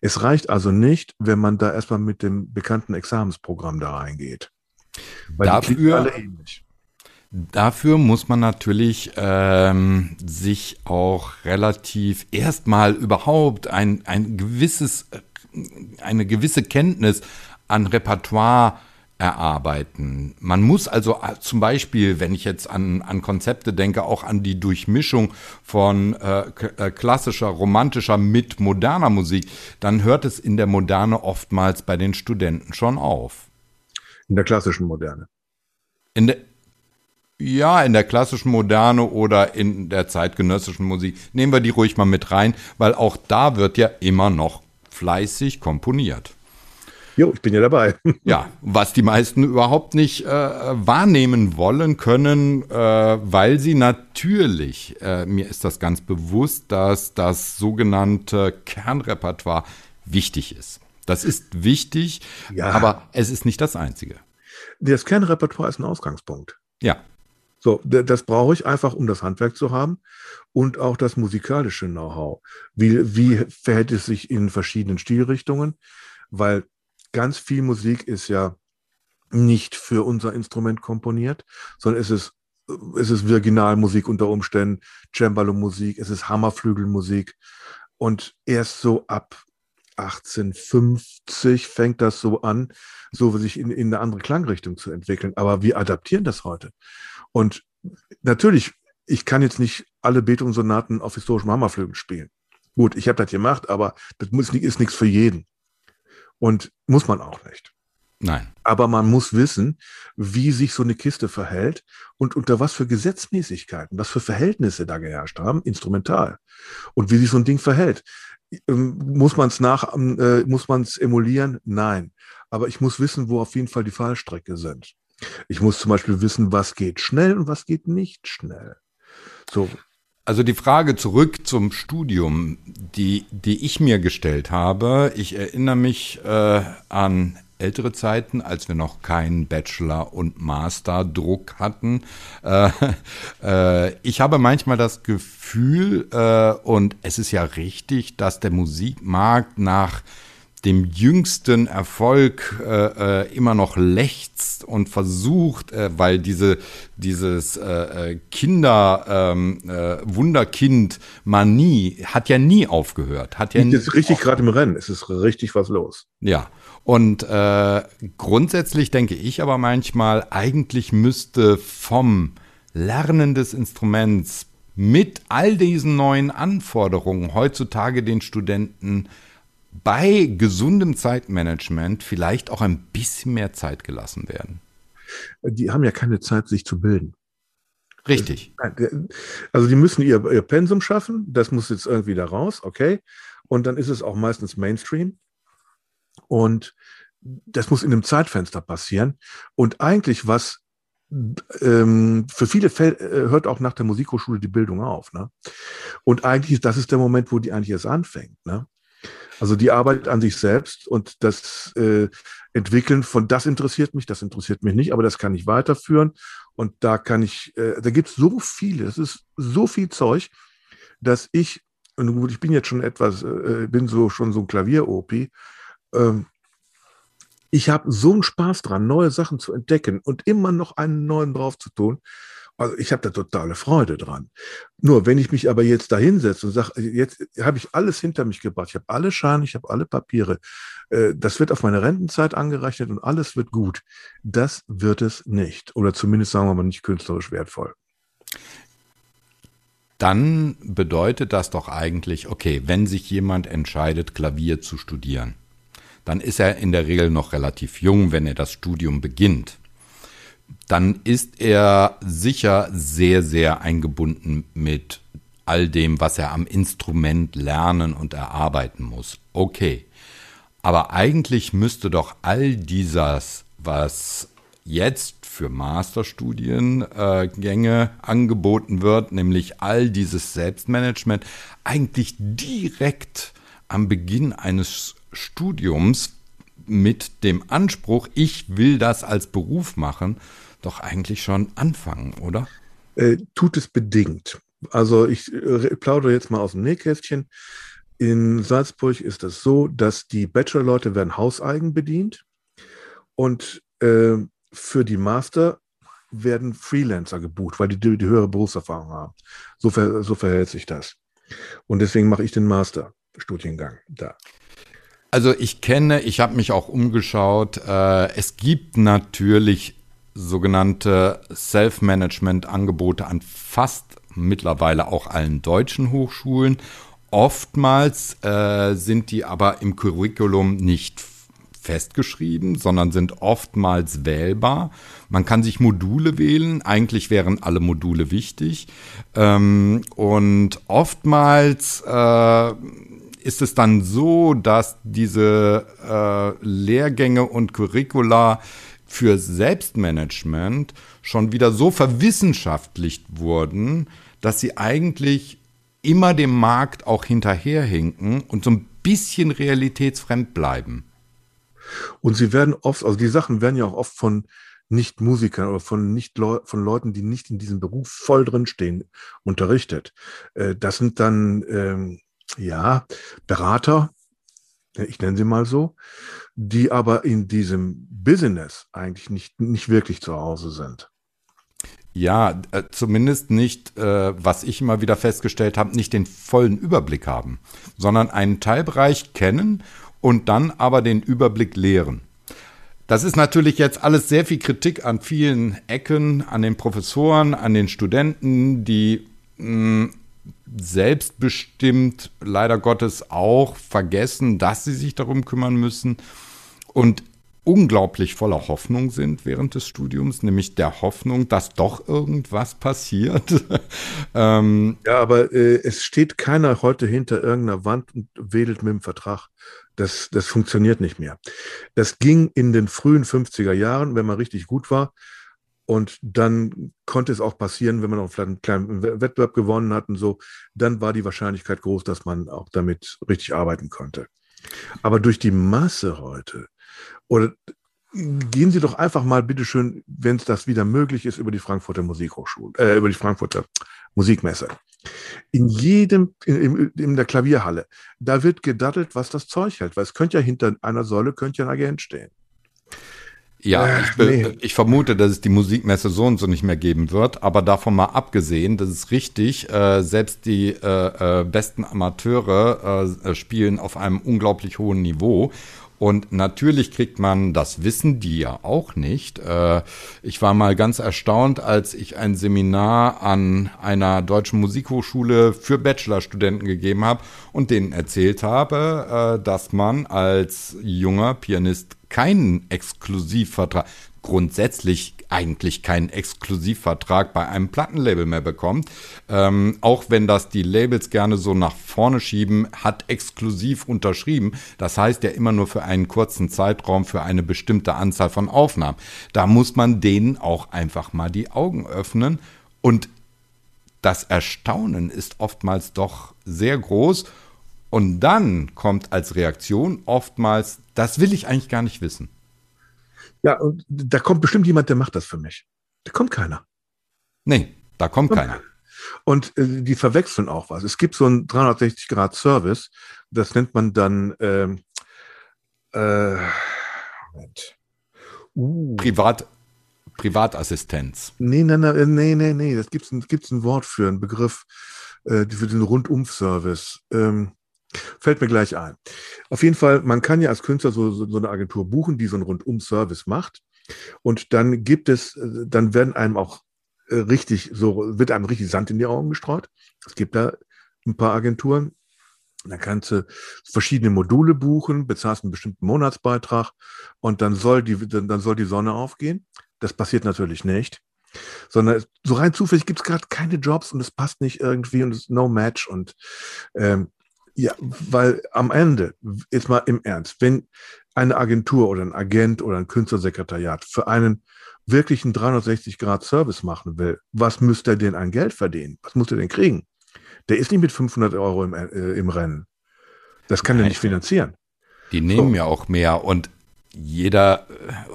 Es reicht also nicht, wenn man da erstmal mit dem bekannten Examensprogramm da reingeht. Weil dafür, alle ähnlich. Dafür muss man natürlich ähm, sich auch relativ erstmal überhaupt ein, ein gewisses, eine gewisse Kenntnis an Repertoire erarbeiten. Man muss also äh, zum Beispiel, wenn ich jetzt an, an Konzepte denke, auch an die Durchmischung von äh, äh, klassischer, romantischer mit moderner Musik, dann hört es in der Moderne oftmals bei den Studenten schon auf. In der klassischen Moderne. In der, ja, in der klassischen Moderne oder in der zeitgenössischen Musik. Nehmen wir die ruhig mal mit rein, weil auch da wird ja immer noch fleißig komponiert. Jo, ich bin ja dabei. ja, was die meisten überhaupt nicht äh, wahrnehmen wollen können, äh, weil sie natürlich, äh, mir ist das ganz bewusst, dass das sogenannte Kernrepertoire wichtig ist. Das ist wichtig, ja. aber es ist nicht das Einzige. Das Kernrepertoire ist ein Ausgangspunkt. Ja. So, das brauche ich einfach, um das Handwerk zu haben und auch das musikalische Know-how. Wie, wie verhält es sich in verschiedenen Stilrichtungen? Weil ganz viel Musik ist ja nicht für unser Instrument komponiert, sondern es ist, es ist Virginalmusik unter Umständen, Cembalo-Musik, es ist Hammerflügelmusik. Und erst so ab 1850 fängt das so an, so sich in, in eine andere Klangrichtung zu entwickeln. Aber wir adaptieren das heute. Und natürlich, ich kann jetzt nicht alle Beethoven-Sonaten auf historischem Hammerflügel spielen. Gut, ich habe das gemacht, aber das ist nichts für jeden. Und muss man auch nicht. Nein. Aber man muss wissen, wie sich so eine Kiste verhält und unter was für Gesetzmäßigkeiten, was für Verhältnisse da geherrscht haben, instrumental. Und wie sich so ein Ding verhält. Ähm, muss man es nach, ähm, äh, muss man es emulieren? Nein. Aber ich muss wissen, wo auf jeden Fall die Fallstrecke sind. Ich muss zum Beispiel wissen, was geht schnell und was geht nicht schnell. So. Also die Frage zurück zum Studium, die, die ich mir gestellt habe, ich erinnere mich äh, an ältere Zeiten, als wir noch keinen Bachelor- und Master-Druck hatten. Äh, [laughs] äh, ich habe manchmal das Gefühl, äh, und es ist ja richtig, dass der Musikmarkt nach dem jüngsten Erfolg äh, äh, immer noch lechzt und versucht, äh, weil diese dieses äh, äh Kinder ähm, äh, Wunderkind Manie hat ja nie aufgehört, hat ja nie ist richtig gerade im Rennen, es ist richtig was los. Ja. Und grundsätzlich denke ich aber manchmal, eigentlich müsste vom Lernen des Instruments mit all diesen neuen Anforderungen heutzutage den Studenten bei gesundem Zeitmanagement vielleicht auch ein bisschen mehr Zeit gelassen werden? Die haben ja keine Zeit, sich zu bilden. Richtig. Also die müssen ihr, ihr Pensum schaffen, das muss jetzt irgendwie da raus, okay. Und dann ist es auch meistens Mainstream. Und das muss in einem Zeitfenster passieren. Und eigentlich, was ähm, für viele Fälle äh, hört auch nach der Musikhochschule die Bildung auf. Ne? Und eigentlich, das ist der Moment, wo die eigentlich erst anfängt. Ne? Also die Arbeit an sich selbst und das äh, Entwickeln von das interessiert mich, das interessiert mich nicht, aber das kann ich weiterführen. Und da kann ich, äh, da gibt es so viele, es ist so viel Zeug, dass ich, und gut, ich bin jetzt schon etwas, äh, bin so schon so ein Klavier-OP, ähm, ich habe so einen Spaß dran, neue Sachen zu entdecken und immer noch einen neuen drauf zu tun. Also ich habe da totale Freude dran. Nur wenn ich mich aber jetzt da hinsetze und sage, jetzt habe ich alles hinter mich gebracht, ich habe alle Scheine, ich habe alle Papiere, äh, das wird auf meine Rentenzeit angerechnet und alles wird gut. Das wird es nicht. Oder zumindest sagen wir mal nicht künstlerisch wertvoll. Dann bedeutet das doch eigentlich, okay, wenn sich jemand entscheidet, Klavier zu studieren, dann ist er in der Regel noch relativ jung, wenn er das Studium beginnt dann ist er sicher sehr, sehr eingebunden mit all dem, was er am Instrument lernen und erarbeiten muss. Okay. Aber eigentlich müsste doch all dieses, was jetzt für Masterstudiengänge angeboten wird, nämlich all dieses Selbstmanagement, eigentlich direkt am Beginn eines Studiums mit dem Anspruch, ich will das als Beruf machen, doch eigentlich schon anfangen, oder? Äh, tut es bedingt. Also ich äh, plaudere jetzt mal aus dem Nähkästchen. In Salzburg ist es so, dass die Bachelor-Leute werden hauseigen bedient und äh, für die Master werden Freelancer gebucht, weil die, die höhere Berufserfahrung haben. So, ver, so verhält sich das. Und deswegen mache ich den Master-Studiengang da. Also ich kenne, ich habe mich auch umgeschaut. Äh, es gibt natürlich sogenannte Self-Management-Angebote an fast mittlerweile auch allen deutschen Hochschulen. Oftmals äh, sind die aber im Curriculum nicht festgeschrieben, sondern sind oftmals wählbar. Man kann sich Module wählen. Eigentlich wären alle Module wichtig. Ähm, und oftmals äh, ist es dann so, dass diese äh, Lehrgänge und Curricula für Selbstmanagement schon wieder so verwissenschaftlicht wurden, dass sie eigentlich immer dem Markt auch hinterherhinken und so ein bisschen realitätsfremd bleiben. Und sie werden oft, also die Sachen werden ja auch oft von Nicht-Musikern oder von, nicht Leu von Leuten, die nicht in diesem Beruf voll drinstehen, unterrichtet. Äh, das sind dann ähm, ja, Berater, ich nenne sie mal so, die aber in diesem Business eigentlich nicht, nicht wirklich zu Hause sind. Ja, äh, zumindest nicht, äh, was ich immer wieder festgestellt habe, nicht den vollen Überblick haben, sondern einen Teilbereich kennen und dann aber den Überblick lehren. Das ist natürlich jetzt alles sehr viel Kritik an vielen Ecken, an den Professoren, an den Studenten, die mh, mm, selbstbestimmt leider Gottes auch vergessen, dass sie sich darum kümmern müssen. Und unglaublich voller Hoffnung sind während des Studiums, nämlich der Hoffnung, dass doch irgendwas passiert. [laughs] ähm, ja, aber äh, es steht keiner heute hinter irgendeiner Wand und wedelt mit dem Vertrag. Das, das funktioniert nicht mehr. Das ging in den frühen 50er Jahren, wenn man richtig gut war. Und dann konnte es auch passieren, wenn man auch vielleicht einen kleinen Wettbewerb gewonnen hat und so, dann war die Wahrscheinlichkeit groß, dass man auch damit richtig arbeiten konnte. Aber durch die Masse heute, oder gehen Sie doch einfach mal, bitteschön, wenn es das wieder möglich ist, über die Frankfurter Musikhochschule, äh, über die Frankfurter Musikmesse. In jedem, in, in, der Klavierhalle, da wird gedattelt, was das Zeug hält, weil es könnte ja hinter einer Säule könnte ja ein Agent stehen. Ja, äh, ich, nee. ich, vermute, dass es die Musikmesse so und so nicht mehr geben wird, aber davon mal abgesehen, das ist richtig, äh, selbst die äh, äh besten Amateure äh, spielen auf einem unglaublich hohen Niveau und natürlich kriegt man, das wissen die ja auch nicht. Äh, ich war mal ganz erstaunt, als ich ein Seminar an einer deutschen Musikhochschule für Bachelorstudenten gegeben habe und denen erzählt habe, dass man als junger Pianist keinen Exklusivvertrag, grundsätzlich eigentlich keinen Exklusivvertrag bei einem Plattenlabel mehr bekommt. Ähm, auch wenn das die Labels gerne so nach vorne schieben, hat exklusiv unterschrieben. Das heißt ja immer nur für einen kurzen Zeitraum, für eine bestimmte Anzahl von Aufnahmen. Da muss man denen auch einfach mal die Augen öffnen. Und das Erstaunen ist oftmals doch sehr groß. Und dann kommt als Reaktion oftmals, das will ich eigentlich gar nicht wissen. Ja, und da kommt bestimmt jemand, der macht das für mich. Da kommt keiner. Nee, da kommt, kommt keiner. Und äh, die verwechseln auch was. Es gibt so einen 360-Grad-Service, das nennt man dann ähm, äh, Moment. Uh. Privat, Privatassistenz. Nee, nee, nee, nee, nee, nee. Das gibt es gibt's ein Wort für, einen Begriff äh, für den Rundum-Service. Ähm, Fällt mir gleich ein. Auf jeden Fall, man kann ja als Künstler so, so, eine Agentur buchen, die so einen Rundum-Service macht. Und dann gibt es, äh, dann werden einem auch äh, richtig, so wird einem richtig Sand in die Augen gestreut. Es gibt da ein paar Agenturen. Da kannst du verschiedene Module buchen, bezahlst einen bestimmten Monatsbeitrag und dann soll die, dann soll die Sonne aufgehen. Das passiert natürlich nicht sondern so rein zufällig gibt es gerade keine Jobs und es passt nicht irgendwie und es ist no match und ähm, ja, weil am Ende, jetzt mal im Ernst, wenn eine Agentur oder ein Agent oder ein Künstlersekretariat für einen wirklichen 360-Grad-Service machen will, was müsste er denn an Geld verdienen? Was muss er denn kriegen? Der ist nicht mit 500 Euro im, äh, im Rennen. Das kann Nein, er nicht finanzieren. Die nehmen so. ja auch mehr und jeder,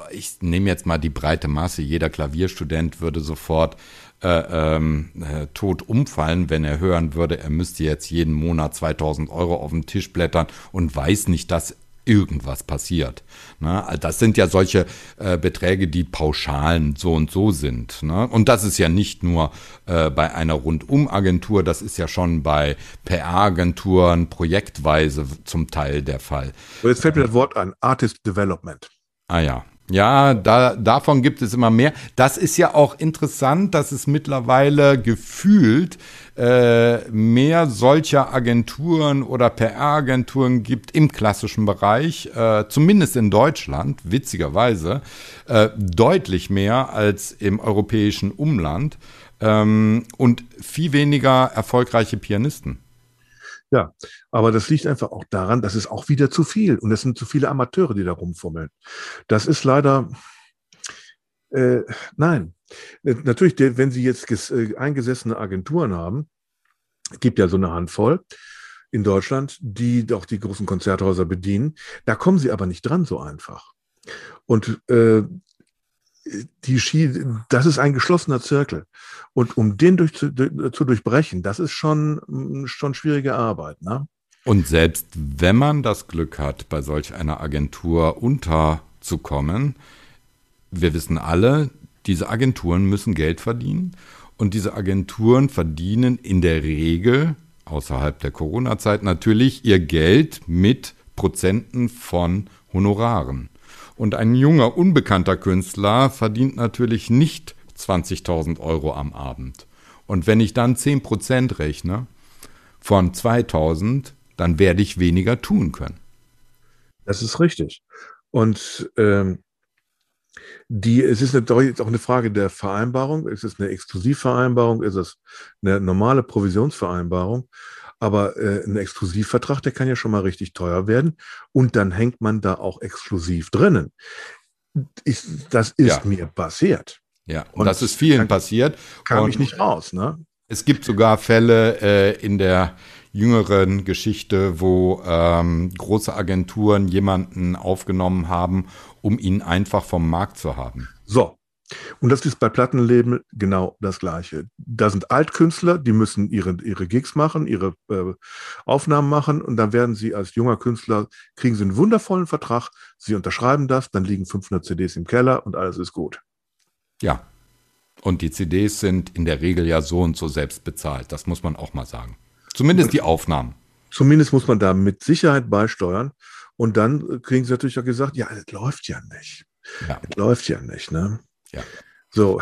äh, ich nehme jetzt mal die breite Masse, jeder Klavierstudent würde sofort äh, ähm, äh, tot umfallen, wenn er hören würde, er müsste jetzt jeden Monat 2000 Euro auf den Tisch blättern und weiß nicht, dass irgendwas passiert. Ne? Das sind ja solche äh, Beträge, die pauschalen so und so sind. Ne? Und das ist ja nicht nur äh, bei einer Rundum-Agentur, das ist ja schon bei PR-Agenturen projektweise zum Teil der Fall. Und jetzt fällt mir das Wort an, Artist Development. Ah ja, ja, da, davon gibt es immer mehr. Das ist ja auch interessant, dass es mittlerweile gefühlt äh, mehr solcher Agenturen oder PR-Agenturen gibt im klassischen Bereich, äh, zumindest in Deutschland, witzigerweise, äh, deutlich mehr als im europäischen Umland ähm, und viel weniger erfolgreiche Pianisten. Ja, aber das liegt einfach auch daran, dass es auch wieder zu viel und es sind zu viele Amateure, die da rumfummeln. Das ist leider, äh, nein. Natürlich, wenn Sie jetzt äh, eingesessene Agenturen haben, gibt ja so eine Handvoll in Deutschland, die auch die großen Konzerthäuser bedienen. Da kommen Sie aber nicht dran so einfach. Und äh, die Ski, das ist ein geschlossener Zirkel. Und um den durch, zu, zu durchbrechen, das ist schon, schon schwierige Arbeit. Ne? Und selbst wenn man das Glück hat, bei solch einer Agentur unterzukommen, wir wissen alle, diese Agenturen müssen Geld verdienen. Und diese Agenturen verdienen in der Regel, außerhalb der Corona-Zeit, natürlich ihr Geld mit Prozenten von Honoraren. Und ein junger, unbekannter Künstler verdient natürlich nicht 20.000 Euro am Abend. Und wenn ich dann 10% rechne von 2000, dann werde ich weniger tun können. Das ist richtig. Und ähm, die, es ist natürlich auch eine Frage der Vereinbarung. Ist es eine Exklusivvereinbarung? Ist es eine normale Provisionsvereinbarung? Aber äh, ein Exklusivvertrag, der kann ja schon mal richtig teuer werden. Und dann hängt man da auch exklusiv drinnen. Ich, das ist ja. mir passiert. Ja, und, und das ist vielen passiert. Kam und ich nicht raus, ne? Es gibt sogar Fälle äh, in der jüngeren Geschichte, wo ähm, große Agenturen jemanden aufgenommen haben, um ihn einfach vom Markt zu haben. So. Und das ist bei Plattenleben genau das Gleiche. Da sind Altkünstler, die müssen ihre, ihre Gigs machen, ihre äh, Aufnahmen machen und dann werden sie als junger Künstler, kriegen sie einen wundervollen Vertrag, sie unterschreiben das, dann liegen 500 CDs im Keller und alles ist gut. Ja. Und die CDs sind in der Regel ja so und so selbst bezahlt. Das muss man auch mal sagen. Zumindest die Aufnahmen. Zumindest muss man da mit Sicherheit beisteuern. Und dann kriegen sie natürlich auch gesagt, ja, es läuft ja nicht. Ja. Es läuft ja nicht, ne? Ja. So.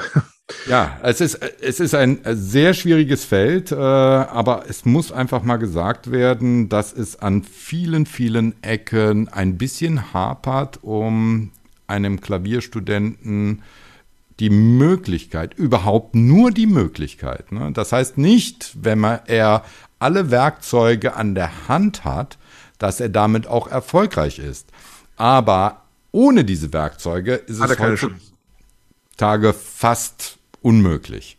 Ja, es ist, es ist ein sehr schwieriges Feld, äh, aber es muss einfach mal gesagt werden, dass es an vielen, vielen Ecken ein bisschen hapert, um einem Klavierstudenten die Möglichkeit, überhaupt nur die Möglichkeit. Ne? Das heißt nicht, wenn man, er alle Werkzeuge an der Hand hat, dass er damit auch erfolgreich ist. Aber ohne diese Werkzeuge ist es heutzutage fast unmöglich.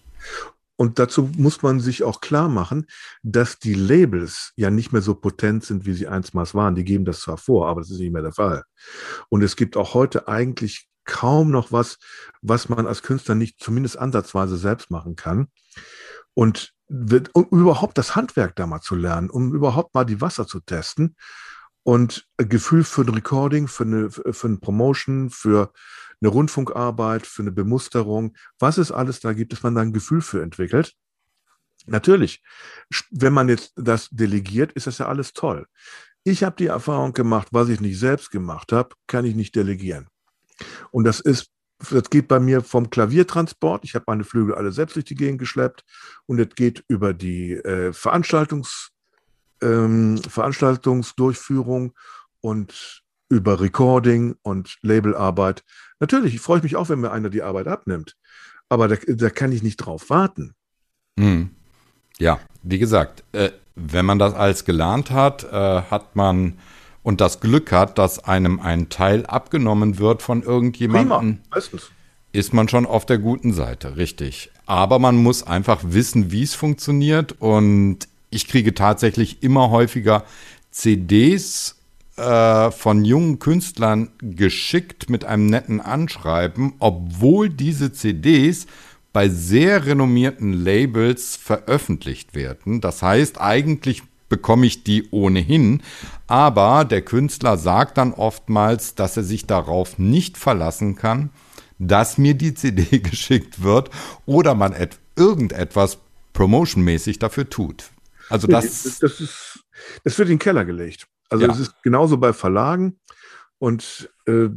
Und dazu muss man sich auch klar machen, dass die Labels ja nicht mehr so potent sind, wie sie einstmals waren. Die geben das zwar vor, aber das ist nicht mehr der Fall. Und es gibt auch heute eigentlich kaum noch was, was man als Künstler nicht zumindest ansatzweise selbst machen kann. Und um überhaupt das Handwerk da mal zu lernen, um überhaupt mal die Wasser zu testen und ein Gefühl für ein Recording, für eine, für eine Promotion, für eine Rundfunkarbeit, für eine Bemusterung, was es alles da gibt, dass man da ein Gefühl für entwickelt. Natürlich, wenn man jetzt das delegiert, ist das ja alles toll. Ich habe die Erfahrung gemacht, was ich nicht selbst gemacht habe, kann ich nicht delegieren. Und das ist das geht bei mir vom Klaviertransport. Ich habe meine Flügel alle selbst durch die Gegend geschleppt und es geht über die äh, Veranstaltungs, ähm, Veranstaltungsdurchführung und über Recording und Labelarbeit. Natürlich freue ich mich auch, wenn mir einer die Arbeit abnimmt, aber da, da kann ich nicht drauf warten. Hm. Ja, wie gesagt, äh, wenn man das alles gelernt hat, äh, hat man und das Glück hat, dass einem ein Teil abgenommen wird von irgendjemandem, ist man schon auf der guten Seite, richtig. Aber man muss einfach wissen, wie es funktioniert. Und ich kriege tatsächlich immer häufiger CDs äh, von jungen Künstlern geschickt mit einem netten Anschreiben, obwohl diese CDs bei sehr renommierten Labels veröffentlicht werden. Das heißt, eigentlich bekomme ich die ohnehin. Aber der Künstler sagt dann oftmals, dass er sich darauf nicht verlassen kann, dass mir die CD [laughs] geschickt wird oder man irgendetwas promotionmäßig dafür tut. Also das, das, ist, das wird in den Keller gelegt. Also es ist genauso bei Verlagen und äh,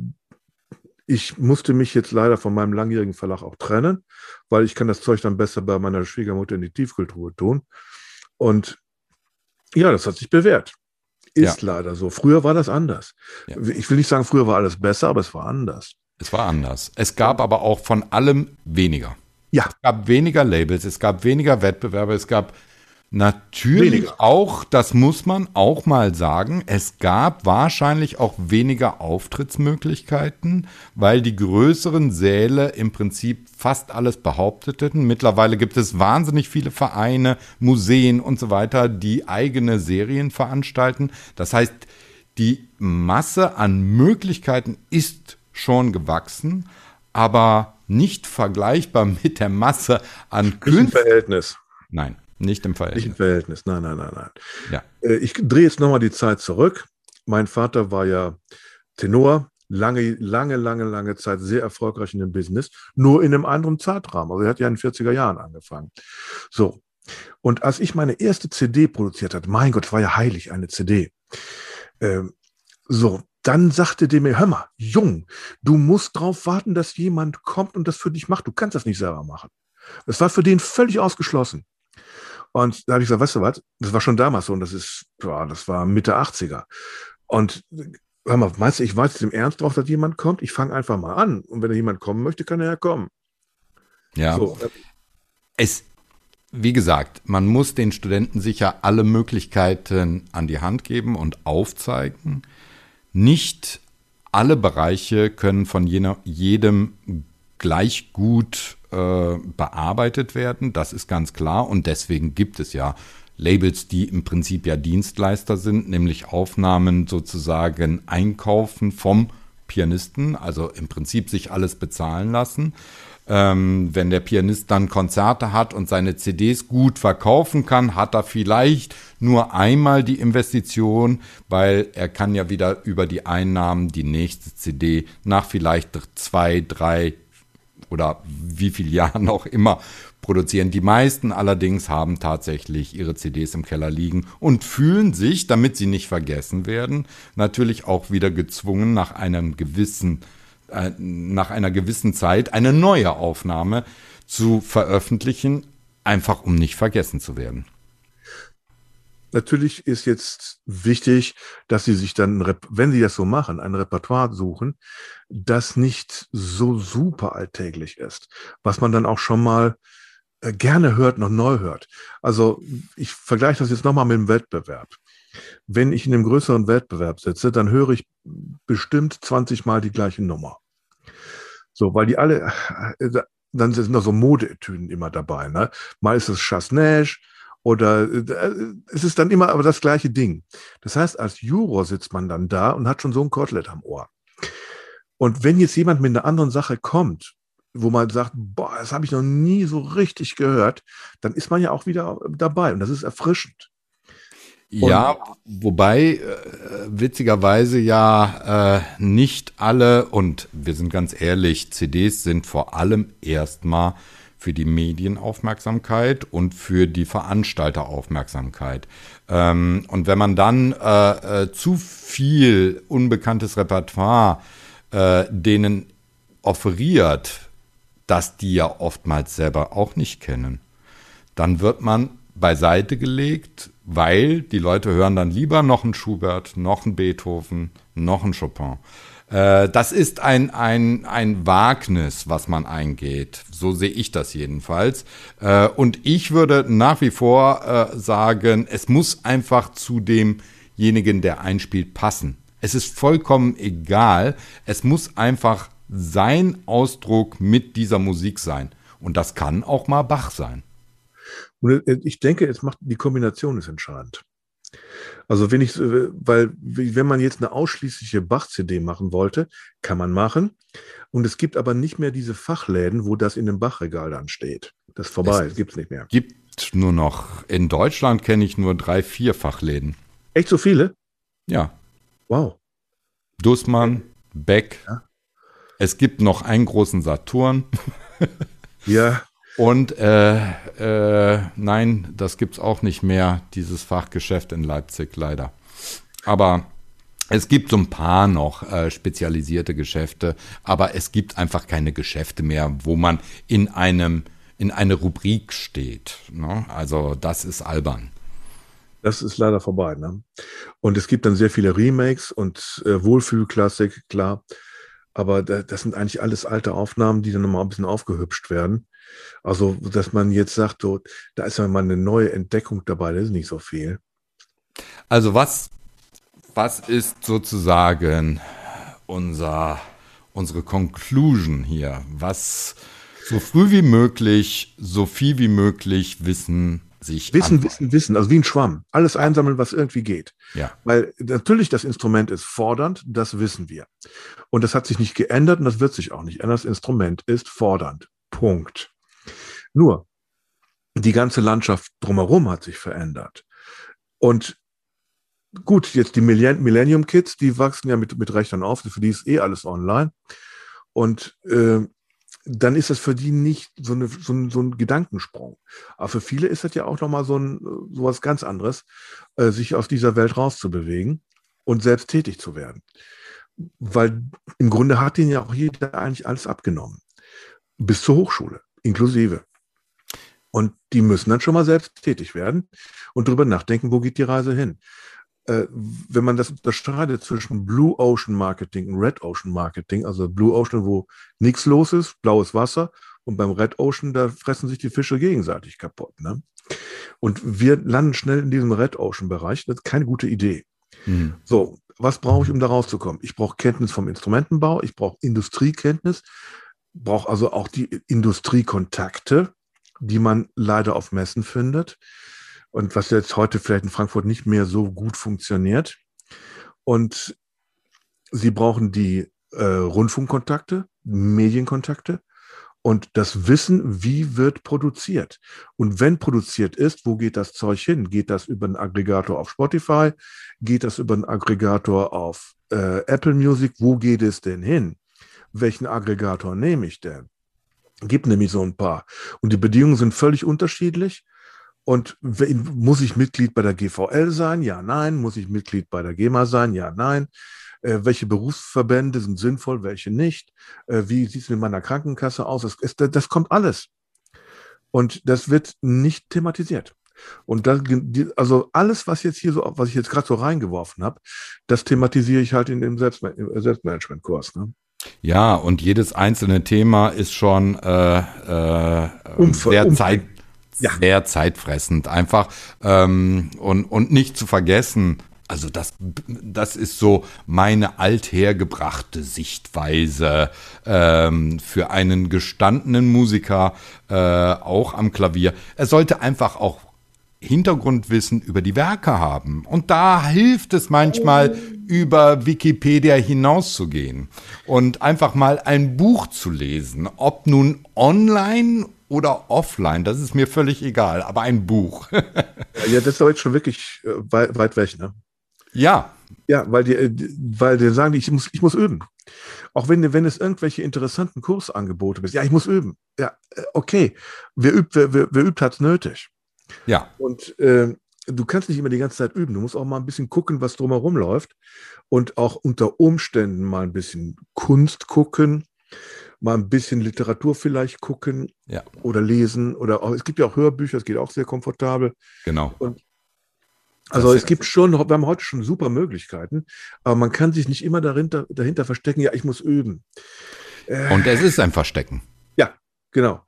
ich musste mich jetzt leider von meinem langjährigen Verlag auch trennen, weil ich kann das Zeug dann besser bei meiner Schwiegermutter in die Tiefkultur tun. Und ja, das hat sich bewährt. Ist ja. leider so. Früher war das anders. Ja. Ich will nicht sagen, früher war alles besser, aber es war anders. Es war anders. Es gab aber auch von allem weniger. Ja. Es gab weniger Labels, es gab weniger Wettbewerbe, es gab Natürlich weniger. auch, das muss man auch mal sagen, es gab wahrscheinlich auch weniger Auftrittsmöglichkeiten, weil die größeren Säle im Prinzip fast alles behaupteten. Mittlerweile gibt es wahnsinnig viele Vereine, Museen und so weiter, die eigene Serien veranstalten. Das heißt, die Masse an Möglichkeiten ist schon gewachsen, aber nicht vergleichbar [laughs] mit der Masse an Künstlern. Verhältnis. Nein. Nicht im Verhältnis. Nicht im Verhältnis, nein, nein, nein, nein. Ja. Äh, ich drehe jetzt nochmal die Zeit zurück. Mein Vater war ja Tenor, lange, lange, lange, lange Zeit sehr erfolgreich in dem Business, nur in einem anderen Zeitrahmen. Also er hat ja in den 40er Jahren angefangen. So. Und als ich meine erste CD produziert hatte, mein Gott, war ja heilig, eine CD. Ähm, so, dann sagte der mir, hör mal, Jung, du musst darauf warten, dass jemand kommt und das für dich macht. Du kannst das nicht selber machen. Das war für den völlig ausgeschlossen. Und da habe ich gesagt, weißt du was, das war schon damals so und das ist, boah, das war Mitte 80er. Und hör mal, meinst du, ich weiß jetzt im Ernst drauf, dass jemand kommt? Ich fange einfach mal an. Und wenn da jemand kommen möchte, kann er ja kommen. Ja. So. Es, wie gesagt, man muss den Studenten sicher alle Möglichkeiten an die Hand geben und aufzeigen. Nicht alle Bereiche können von jener, jedem gleich gut äh, bearbeitet werden. Das ist ganz klar. Und deswegen gibt es ja Labels, die im Prinzip ja Dienstleister sind, nämlich Aufnahmen sozusagen einkaufen vom Pianisten, also im Prinzip sich alles bezahlen lassen. Ähm, wenn der Pianist dann Konzerte hat und seine CDs gut verkaufen kann, hat er vielleicht nur einmal die Investition, weil er kann ja wieder über die Einnahmen die nächste CD nach vielleicht zwei, drei oder wie viele Jahren auch immer produzieren. Die meisten allerdings haben tatsächlich ihre CDs im Keller liegen und fühlen sich, damit sie nicht vergessen werden, natürlich auch wieder gezwungen, nach einem gewissen, äh, nach einer gewissen Zeit eine neue Aufnahme zu veröffentlichen, einfach um nicht vergessen zu werden. Natürlich ist jetzt wichtig, dass Sie sich dann, wenn Sie das so machen, ein Repertoire suchen, das nicht so super alltäglich ist, was man dann auch schon mal äh, gerne hört, noch neu hört. Also ich vergleiche das jetzt nochmal mit dem Wettbewerb. Wenn ich in einem größeren Wettbewerb sitze, dann höre ich bestimmt 20 Mal die gleiche Nummer. So, weil die alle, äh, dann sind noch so Modeetüden immer dabei. Ne? Mal ist es Chasnage oder äh, es ist dann immer aber das gleiche Ding. Das heißt, als Juror sitzt man dann da und hat schon so ein Kotelett am Ohr. Und wenn jetzt jemand mit einer anderen Sache kommt, wo man sagt, boah, das habe ich noch nie so richtig gehört, dann ist man ja auch wieder dabei und das ist erfrischend. Ja, wobei äh, witzigerweise ja äh, nicht alle, und wir sind ganz ehrlich, CDs sind vor allem erstmal für die Medienaufmerksamkeit und für die Veranstalteraufmerksamkeit. Ähm, und wenn man dann äh, äh zu viel unbekanntes Repertoire äh, denen offeriert, das die ja oftmals selber auch nicht kennen. Dann wird man beiseite gelegt, weil die Leute hören dann lieber noch einen Schubert, noch einen Beethoven, noch einen Chopin. Äh, das ist ein, ein, ein Wagnis, was man eingeht. So sehe ich das jedenfalls. Äh, und ich würde nach wie vor äh, sagen, es muss einfach zu demjenigen, der einspielt, passen. Es ist vollkommen egal. Es muss einfach sein Ausdruck mit dieser Musik sein. Und das kann auch mal Bach sein. Und äh, ich denke, es macht, die Kombination ist entscheidend. Also wenn ich, äh, weil wenn man jetzt eine ausschließliche Bach-CD machen wollte, kann man machen. Und es gibt aber nicht mehr diese Fachläden, wo das in dem Bachregal dann steht. Das ist vorbei, es gibt es nicht mehr. Gibt nur noch, in Deutschland kenne ich nur drei, vier Fachläden. Echt so viele? Ja. Wow. Dussmann, Beck, ja. Es gibt noch einen großen Saturn. ja. Und äh, äh, nein, das gibt es auch nicht mehr, dieses Fachgeschäft in Leipzig leider. Aber es gibt so ein paar noch äh, spezialisierte Geschäfte, aber es gibt einfach keine Geschäfte mehr, wo man in einem in eine Rubrik steht. Ne? Also das ist albern. Das ist leider vorbei. Ne? Und es gibt dann sehr viele Remakes und äh, Wohlfühlklassik, klar. Aber das sind eigentlich alles alte Aufnahmen, die dann nochmal ein bisschen aufgehübscht werden. Also, dass man jetzt sagt, so, da ist ja mal eine neue Entdeckung dabei, das ist nicht so viel. Also, was, was ist sozusagen unser, unsere Conclusion hier? Was so früh wie möglich, so viel wie möglich wissen, sich Wissen, antworten. Wissen, Wissen, also wie ein Schwamm. Alles einsammeln, was irgendwie geht. Ja. Weil natürlich das Instrument ist fordernd, das wissen wir. Und das hat sich nicht geändert und das wird sich auch nicht ändern. Das Instrument ist fordernd. Punkt. Nur, die ganze Landschaft drumherum hat sich verändert. Und gut, jetzt die Millennium Kids, die wachsen ja mit, mit Rechnern auf, für die ist eh alles online. Und äh, dann ist das für die nicht so, eine, so, ein, so ein Gedankensprung. Aber für viele ist das ja auch nochmal so, ein, so was ganz anderes, äh, sich aus dieser Welt rauszubewegen und selbst tätig zu werden. Weil im Grunde hat ihnen ja auch jeder eigentlich alles abgenommen. Bis zur Hochschule, inklusive. Und die müssen dann schon mal selbst tätig werden und darüber nachdenken, wo geht die Reise hin. äh, wenn man das unterscheidet zwischen Blue Ocean Marketing und Red Ocean Marketing, also Blue Ocean, wo nichts los ist, blaues Wasser, und beim Red Ocean, da fressen sich die Fische gegenseitig kaputt. Ne? Und wir landen schnell in diesem Red Ocean Bereich. Das ist keine gute Idee. Mhm. So, was brauche ich, um da rauszukommen? Ich brauche Kenntnis vom Instrumentenbau, ich brauche Industriekenntnis, brauche also auch die Industriekontakte, die man leider auf Messen findet und was jetzt heute vielleicht in Frankfurt nicht mehr so gut funktioniert. Und sie brauchen die äh, Rundfunkkontakte, Medienkontakte und das Wissen, wie wird produziert. Und wenn produziert ist, wo geht das Zeug hin? Geht das über einen Aggregator auf Spotify? Geht das über einen Aggregator auf äh, Apple Music? Wo geht es denn hin? Welchen Aggregator nehme ich denn? Gibt nämlich so ein paar. Und die Bedingungen sind völlig unterschiedlich. Und muss ich Mitglied bei der GVL sein? Ja, nein. Muss ich Mitglied bei der GEMA sein? Ja, nein. Äh, welche Berufsverbände sind sinnvoll, welche nicht? Äh, wie sieht es mit meiner Krankenkasse aus? Das, ist, das kommt alles. Und das wird nicht thematisiert. Und das, also alles, was jetzt hier so, was ich jetzt gerade so reingeworfen habe, das thematisiere ich halt in dem Selbstma Selbstmanagement-Kurs. Ne? Ja, und jedes einzelne Thema ist schon äh, äh, sehr, Zeit, ja. sehr zeitfressend. Einfach ähm, und, und nicht zu vergessen, also das, das ist so meine althergebrachte Sichtweise ähm, für einen gestandenen Musiker, äh, auch am Klavier. Er sollte einfach auch Hintergrundwissen über die Werke haben. Und da hilft es manchmal, über Wikipedia hinauszugehen und einfach mal ein Buch zu lesen, ob nun online oder offline, das ist mir völlig egal, aber ein Buch. [laughs] ja, das ist doch jetzt schon wirklich äh, weit, weit weg, ne? Ja. Ja, weil die, weil die sagen, ich muss, ich muss üben. Auch wenn, wenn es irgendwelche interessanten Kursangebote gibt. Ja, ich muss üben. Ja, äh, okay. Wer übt, wer, wer, wer übt, hat es nötig. Ja. Und äh, du kannst nicht immer die ganze Zeit üben. Du musst auch mal ein bisschen gucken, was drumherum läuft. Und auch unter Umständen mal ein bisschen Kunst gucken, mal ein bisschen Literatur vielleicht gucken ja. oder lesen. Oder auch, es gibt ja auch Hörbücher, es geht auch sehr komfortabel. Genau. Und also es gibt schon, wir haben heute schon super Möglichkeiten, aber man kann sich nicht immer dahinter, dahinter verstecken, ja, ich muss üben. Äh, Und es ist ein Verstecken. Ja, genau.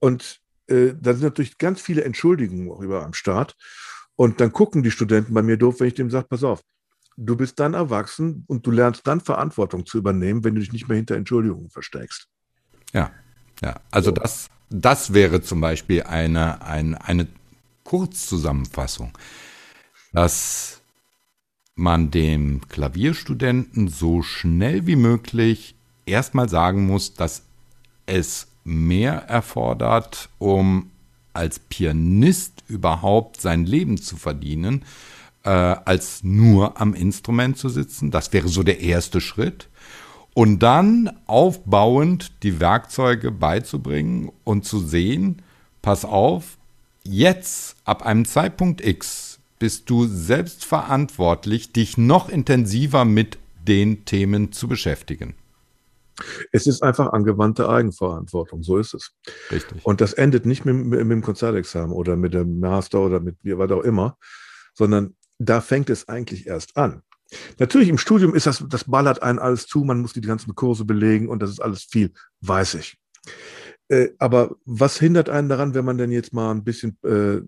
Und äh, da sind natürlich ganz viele Entschuldigungen auch über am Start. Und dann gucken die Studenten bei mir doof, wenn ich dem sage, pass auf, du bist dann erwachsen und du lernst dann Verantwortung zu übernehmen, wenn du dich nicht mehr hinter Entschuldigungen versteckst. Ja, ja. Also so. das, das wäre zum Beispiel eine, eine, eine Kurzzusammenfassung dass man dem Klavierstudenten so schnell wie möglich erstmal sagen muss, dass es mehr erfordert, um als Pianist überhaupt sein Leben zu verdienen, äh, als nur am Instrument zu sitzen. Das wäre so der erste Schritt. Und dann aufbauend die Werkzeuge beizubringen und zu sehen, pass auf, jetzt ab einem Zeitpunkt X bist du selbst verantwortlich, dich noch intensiver mit den Themen zu beschäftigen. Es ist einfach angewandte Eigenverantwortung, so ist es. Richtig. Und das endet nicht mit, mit, mit dem Konzertexamen oder mit dem Master oder mit was auch immer, sondern da fängt es eigentlich erst an. Natürlich im Studium ist das, das ballert einen alles zu, man muss die ganzen Kurse belegen und das ist alles viel, weiß ich. Äh, aber was hindert einen daran, wenn man denn jetzt mal ein bisschen äh,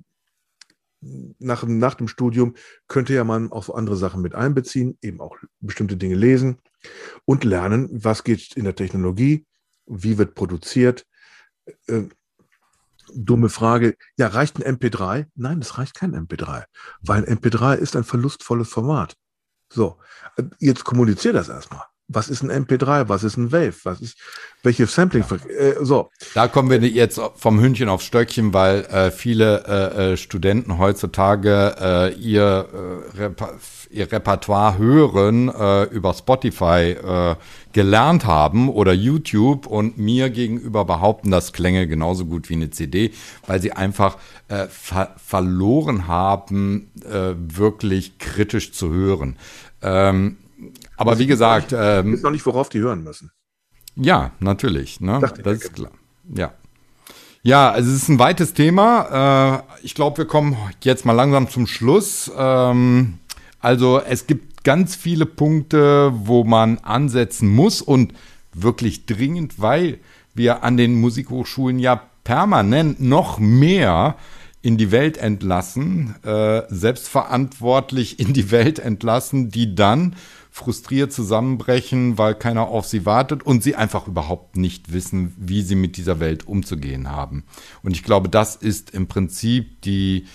nach, nach dem Studium könnte ja man auch so andere Sachen mit einbeziehen, eben auch bestimmte Dinge lesen und lernen, was geht in der Technologie, wie wird produziert. Äh, dumme Frage, ja, reicht ein MP3? Nein, das reicht kein MP3, weil ein MP3 ist ein verlustvolles Format. So, jetzt kommuniziert das erstmal was ist ein MP3, was ist ein Wave, was ist, welche Sampling, äh, so. Da kommen wir jetzt vom Hündchen aufs Stöckchen, weil äh, viele äh, äh Studenten heutzutage äh, ihr, äh, Reper ihr Repertoire hören über Spotify gelernt haben oder YouTube und mir gegenüber behaupten, das klänge genauso gut wie eine CD, weil sie einfach ver verloren haben, wirklich kritisch zu hören. Ähm, aber wie gesagt. Ich ähm, weiß noch nicht, worauf die hören müssen. Ja, natürlich. Ne? Das ist klar. Ja. Ja, also es ist ein weites Thema. Äh, ich glaube, wir kommen jetzt mal langsam zum Schluss. Ähm, Also es gibt ganz viele Punkte, wo man ansetzen muss und wirklich dringend, weil wir an den Musikhochschulen ja permanent noch mehr in die Welt entlassen, äh, selbstverantwortlich in die Welt entlassen, die dann frustriert zusammenbrechen, weil keiner auf sie wartet und sie einfach überhaupt nicht wissen, wie sie mit dieser Welt umzugehen haben. Und ich glaube, das ist im Prinzip die,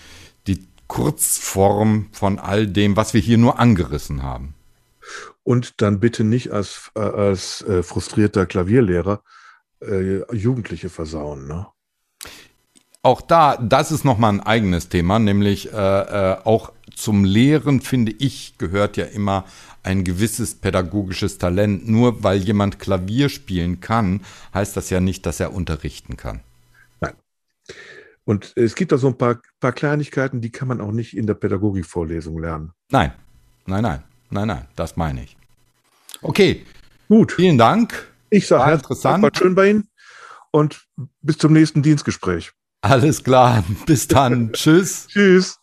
die Kurzform von all dem, was wir hier nur angerissen haben. Und dann bitte nicht als, äh, als äh, frustrierter Klavierlehrer äh, Jugendliche versauen. Ne? Auch da, das ist nochmal ein eigenes Thema, nämlich äh, äh, auch zum Lehren, finde ich, gehört ja immer ein gewisses pädagogisches Talent. Nur weil jemand Klavier spielen kann, heißt das ja nicht, dass er unterrichten kann. Nein. Und es gibt da so ein paar, paar Kleinigkeiten, die kann man auch nicht in der Pädagogikvorlesung lernen. Nein, nein, nein, nein, nein, das meine ich. Okay. Gut. Vielen Dank. Ich sage interessant. War schön bei Ihnen und bis zum nächsten Dienstgespräch. Alles klar. Bis dann. [laughs] Tschüss. Tschüss.